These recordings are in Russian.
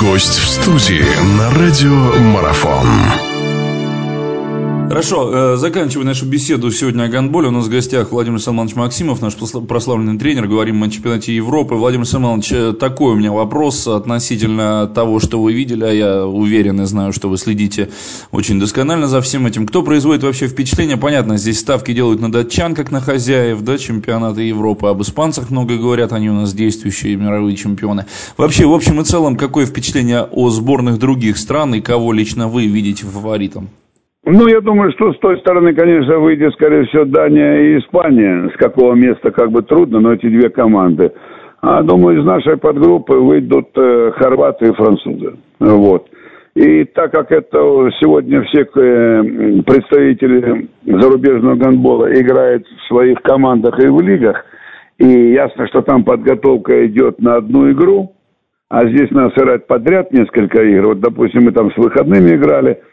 Гость в студии на радио Марафон. Хорошо, э, заканчивая нашу беседу сегодня о гандболе. У нас в гостях Владимир Салманович Максимов, наш прославленный тренер. Говорим о чемпионате Европы. Владимир Салманович, э, такой у меня вопрос относительно того, что вы видели. А я уверен и знаю, что вы следите очень досконально за всем этим. Кто производит вообще впечатление? Понятно, здесь ставки делают на датчан, как на хозяев, да, чемпионата Европы. Об испанцах много говорят, они у нас действующие мировые чемпионы. Вообще, в общем и целом, какое впечатление о сборных других стран и кого лично вы видите фаворитом? Ну, я думаю, что с той стороны, конечно, выйдет, скорее всего, Дания и Испания. С какого места как бы трудно, но эти две команды. А, думаю, из нашей подгруппы выйдут э, хорваты и французы. Вот. И так как это сегодня все э, представители зарубежного гандбола играют в своих командах и в лигах, и ясно, что там подготовка идет на одну игру, а здесь надо сыграть подряд несколько игр. Вот, допустим, мы там с выходными играли –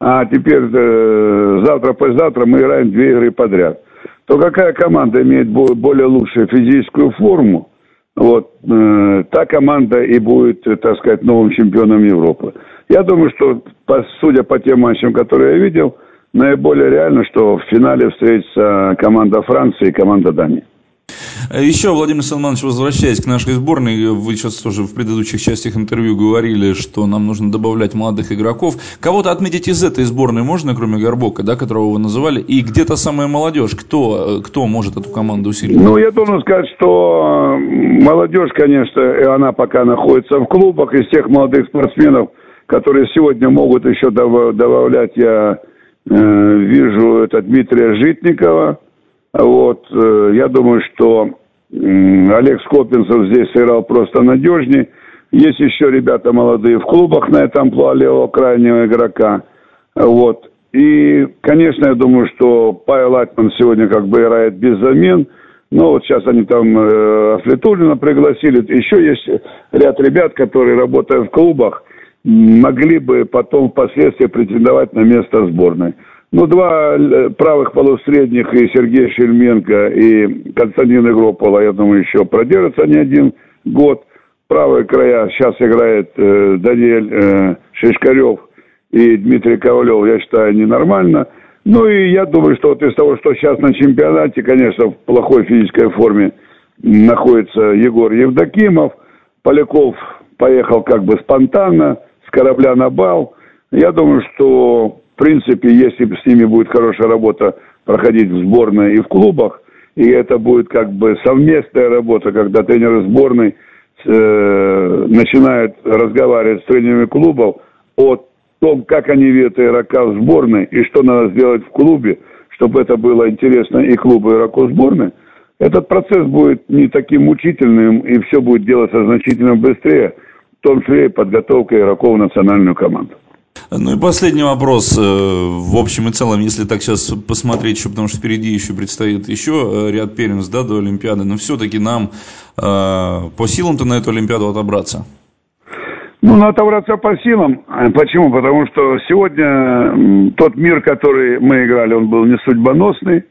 а теперь э, завтра, послезавтра мы играем две игры подряд, то какая команда имеет более лучшую физическую форму, вот, э, та команда и будет, так сказать, новым чемпионом Европы. Я думаю, что, по, судя по тем матчам, которые я видел, наиболее реально, что в финале встретится команда Франции и команда Дании. Еще, Владимир Салманович, возвращаясь к нашей сборной, вы сейчас тоже в предыдущих частях интервью говорили, что нам нужно добавлять молодых игроков. Кого-то отметить из этой сборной можно, кроме Горбока, да, которого вы называли? И где-то самая молодежь, кто, кто может эту команду усилить? Ну, я должен сказать, что молодежь, конечно, она пока находится в клубах. Из тех молодых спортсменов, которые сегодня могут еще добавлять, я э, вижу это Дмитрия Житникова, вот, э, я думаю, что Олег Скопинцев здесь сыграл просто надежнее. Есть еще ребята молодые в клубах на этом амплуа левого крайнего игрока. Вот. И, конечно, я думаю, что Павел Латман сегодня как бы играет без замен. Но вот сейчас они там э, пригласили. Еще есть ряд ребят, которые, работая в клубах, могли бы потом впоследствии претендовать на место сборной. Ну, два э, правых полусредних, и Сергей Шельменко, и Константин Игропола, я думаю, еще продержатся не один год. Правые края сейчас играет э, Даниэль э, Шишкарев и Дмитрий Ковалев, я считаю, ненормально. Ну и я думаю, что вот из того, что сейчас на чемпионате, конечно, в плохой физической форме находится Егор Евдокимов. Поляков поехал как бы спонтанно, с корабля на бал. Я думаю, что принципе, если с ними будет хорошая работа проходить в сборной и в клубах, и это будет как бы совместная работа, когда тренеры сборной э, начинают разговаривать с тренерами клубов о том, как они видят игрока в сборной и что надо сделать в клубе, чтобы это было интересно и клубу, и игроку сборной, этот процесс будет не таким мучительным, и все будет делаться значительно быстрее, в том числе и подготовка игроков в национальную команду. Ну и последний вопрос. Э, в общем и целом, если так сейчас посмотреть еще, потому что впереди еще предстоит еще э, ряд первенств да, до Олимпиады, но все-таки нам э, по силам-то на эту Олимпиаду отобраться? Ну, надо отобраться по силам. Почему? Потому что сегодня тот мир, который мы играли, он был не судьбоносный.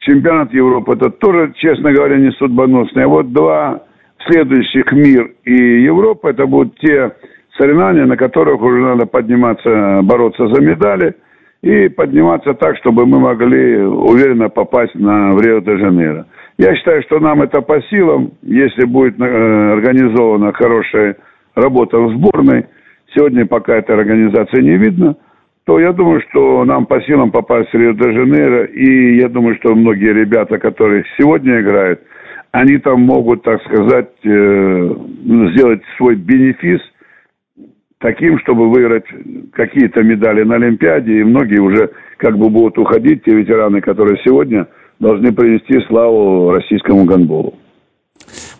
Чемпионат Европы, это тоже, честно говоря, не судьбоносный. А вот два следующих мир и Европа, это будут те соревнования, на которых уже надо подниматься, бороться за медали и подниматься так, чтобы мы могли уверенно попасть на в Рио-де-Жанейро. Я считаю, что нам это по силам, если будет э, организована хорошая работа в сборной. Сегодня пока этой организации не видно то я думаю, что нам по силам попасть в Рио-де-Жанейро. И я думаю, что многие ребята, которые сегодня играют, они там могут, так сказать, э, сделать свой бенефис – таким, чтобы выиграть какие-то медали на Олимпиаде, и многие уже как бы будут уходить, те ветераны, которые сегодня должны принести славу российскому гандболу.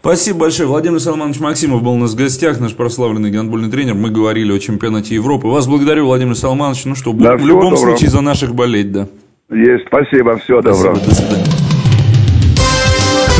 Спасибо большое. Владимир Салманович Максимов был у нас в гостях, наш прославленный гандбольный тренер. Мы говорили о чемпионате Европы. Вас благодарю, Владимир Салманович. Ну что, да, в любом доброго. случае за наших болеть, да. Есть, спасибо, всего спасибо, доброго. До свидания.